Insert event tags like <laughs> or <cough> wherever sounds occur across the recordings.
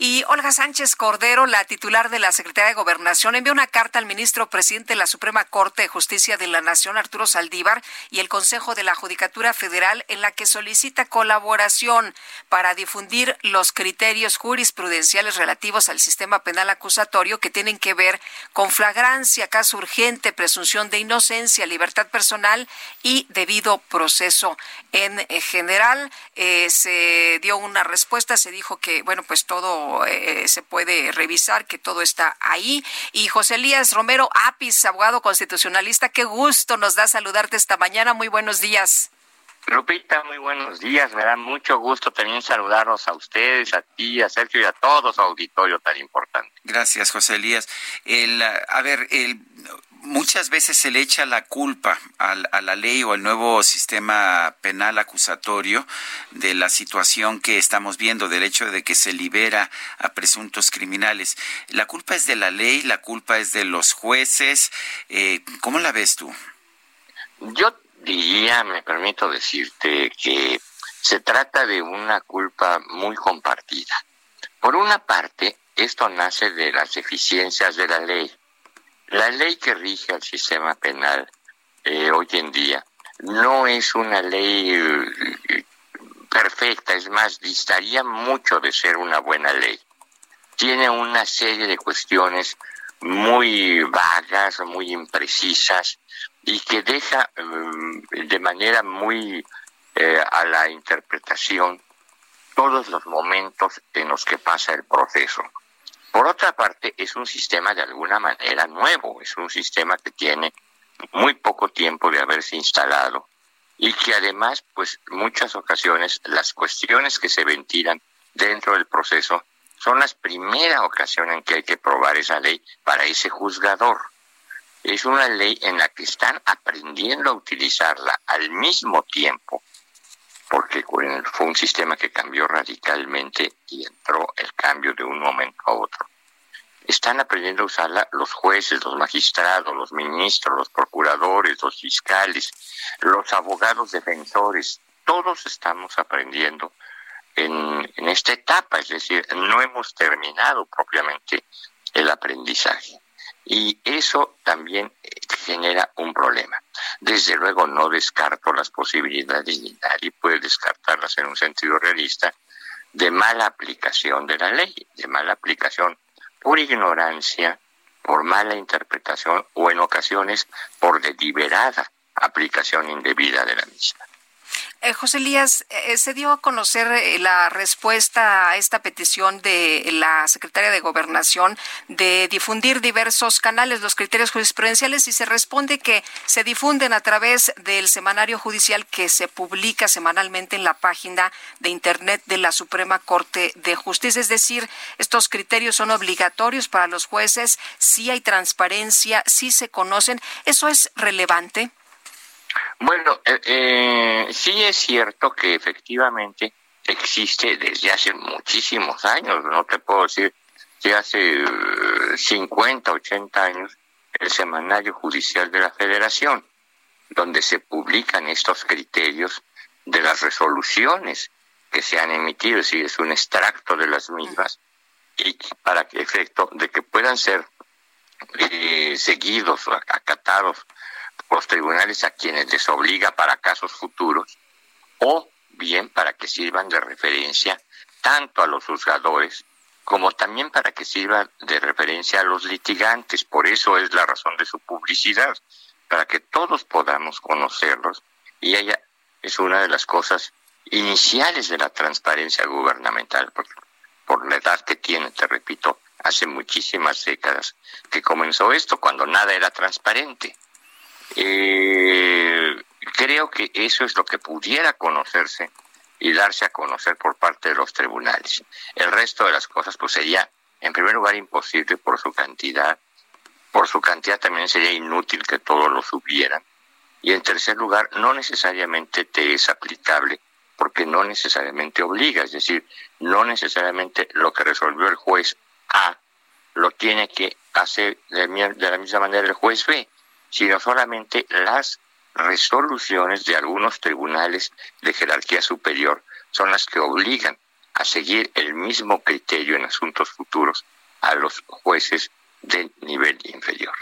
Y Olga Sánchez Cordero, la titular de la Secretaría de Gobernación, envió una carta al ministro presidente de la Suprema Corte de Justicia de la Nación, Arturo Saldívar, y el Consejo de la Judicatura Federal, en la que solicita colaboración para difundir los criterios jurisprudenciales relativos al sistema penal acusatorio que tienen que ver con flagrancia, caso urgente, presunción de inocencia, libertad personal y debido proceso. En general, eh, se dio una respuesta, se dijo que, bueno, pues todo eh, se puede revisar, que todo está ahí. Y José Elías Romero Apis, abogado constitucionalista, qué gusto nos da saludarte esta mañana. Muy buenos días. Lupita, muy buenos días. Me da mucho gusto también saludarlos a ustedes, a ti, a Sergio y a todos su auditorio tan importante. Gracias, José Elías. El, a ver, el, muchas veces se le echa la culpa a, la ley o al nuevo sistema penal acusatorio de la situación que estamos viendo, del hecho de que se libera a presuntos criminales. ¿La culpa es de la ley? ¿La culpa es de los jueces? Eh, ¿Cómo la ves tú? Yo diría, me permito decirte, que se trata de una culpa muy compartida. Por una parte, esto nace de las deficiencias de la ley la ley que rige el sistema penal eh, hoy en día no es una ley eh, perfecta, es más, distaría mucho de ser una buena ley. Tiene una serie de cuestiones muy vagas, muy imprecisas y que deja mm, de manera muy eh, a la interpretación todos los momentos en los que pasa el proceso. Por otra parte, es un sistema de alguna manera nuevo, es un sistema que tiene muy poco tiempo de haberse instalado y que además, pues muchas ocasiones las cuestiones que se ventilan dentro del proceso son las primeras ocasiones en que hay que probar esa ley para ese juzgador. Es una ley en la que están aprendiendo a utilizarla al mismo tiempo porque fue un sistema que cambió radicalmente y entró el cambio de un momento a otro. Están aprendiendo a usarla los jueces, los magistrados, los ministros, los procuradores, los fiscales, los abogados defensores. Todos estamos aprendiendo en, esta etapa, es decir, no hemos terminado propiamente el aprendizaje. Y eso también eh, genera un problema. Desde luego no descarto las posibilidades, y nadie puede descartarlas en un sentido realista, de mala aplicación de la ley, de mala aplicación por ignorancia, por mala interpretación o en ocasiones por deliberada aplicación indebida de la misma. Eh, José Elías, eh, se dio a conocer eh, la respuesta a esta petición de la Secretaria de Gobernación de difundir diversos canales, los criterios jurisprudenciales, y se responde que se difunden a través del semanario judicial que se publica semanalmente en la página de Internet de la Suprema Corte de Justicia. Es decir, estos criterios son obligatorios para los jueces, si hay transparencia, si se conocen. ¿Eso es relevante? Bueno, eh, eh, sí es cierto que efectivamente existe desde hace muchísimos años, no te puedo decir que hace 50, eh, 80 años, el Semanario Judicial de la Federación, donde se publican estos criterios de las resoluciones que se han emitido, decir, es un extracto de las mismas, y para que efecto de que puedan ser eh, seguidos acatados los tribunales a quienes les obliga para casos futuros o bien para que sirvan de referencia tanto a los juzgadores como también para que sirvan de referencia a los litigantes. Por eso es la razón de su publicidad, para que todos podamos conocerlos y ella es una de las cosas iniciales de la transparencia gubernamental, por, por la edad que tiene, te repito, hace muchísimas décadas que comenzó esto, cuando nada era transparente. Eh, creo que eso es lo que pudiera conocerse y darse a conocer por parte de los tribunales. El resto de las cosas pues sería en primer lugar imposible por su cantidad, por su cantidad también sería inútil que todos lo subieran y en tercer lugar no necesariamente te es aplicable porque no necesariamente obliga, es decir, no necesariamente lo que resolvió el juez A lo tiene que hacer de, la misma manera el juez B, sino solamente las resoluciones de algunos tribunales de jerarquía superior son las que obligan a seguir el mismo criterio en asuntos futuros a los jueces de nivel inferior.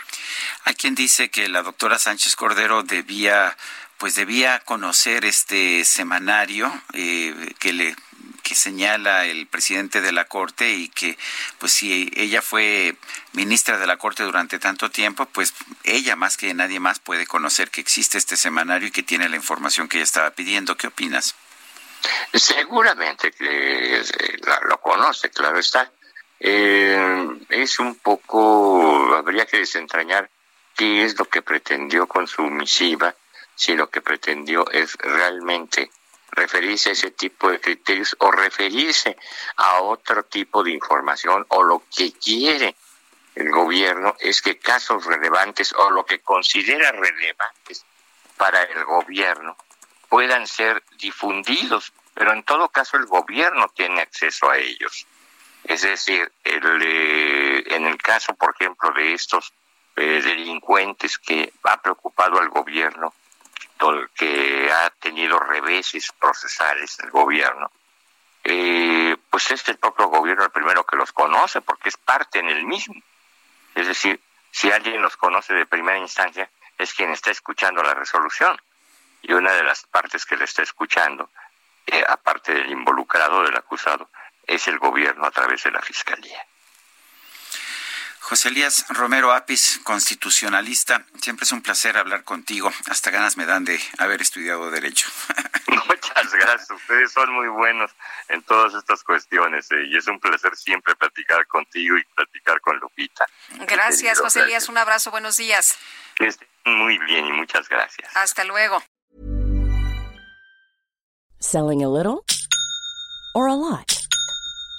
Hay quien dice que la doctora Sánchez Cordero debía pues debía conocer este semanario eh, que le que señala el presidente de la Corte y que, pues si ella fue ministra de la Corte durante tanto tiempo, pues ella más que nadie más puede conocer que existe este semanario y que tiene la información que ella estaba pidiendo. ¿Qué opinas? Seguramente que eh, lo conoce, claro está. Eh, es un poco, habría que desentrañar qué es lo que pretendió con su misiva, si lo que pretendió es realmente referirse a ese tipo de criterios o referirse a otro tipo de información o lo que quiere el gobierno es que casos relevantes o lo que considera relevantes para el gobierno puedan ser difundidos, pero en todo caso el gobierno tiene acceso a ellos. Es decir, el, eh, en el caso, por ejemplo, de estos eh, delincuentes que ha preocupado al gobierno, que ha tenido reveses procesales el gobierno, eh, pues es el propio gobierno el primero que los conoce porque es parte en el mismo. Es decir, si alguien los conoce de primera instancia, es quien está escuchando la resolución. Y una de las partes que le está escuchando, eh, aparte del involucrado, del acusado, es el gobierno a través de la fiscalía. José Elías Romero Apis, constitucionalista, siempre es un placer hablar contigo. Hasta ganas me dan de haber estudiado Derecho. <laughs> <laughs> Muchas gracias. Ustedes son muy buenos en todas estas cuestiones eh, y es un placer siempre platicar contigo y platicar con Lupita. Gracias, José Elías. Un abrazo. Buenos días. Que estén muy bien y muchas gracias. Hasta luego. Selling a little or a lot.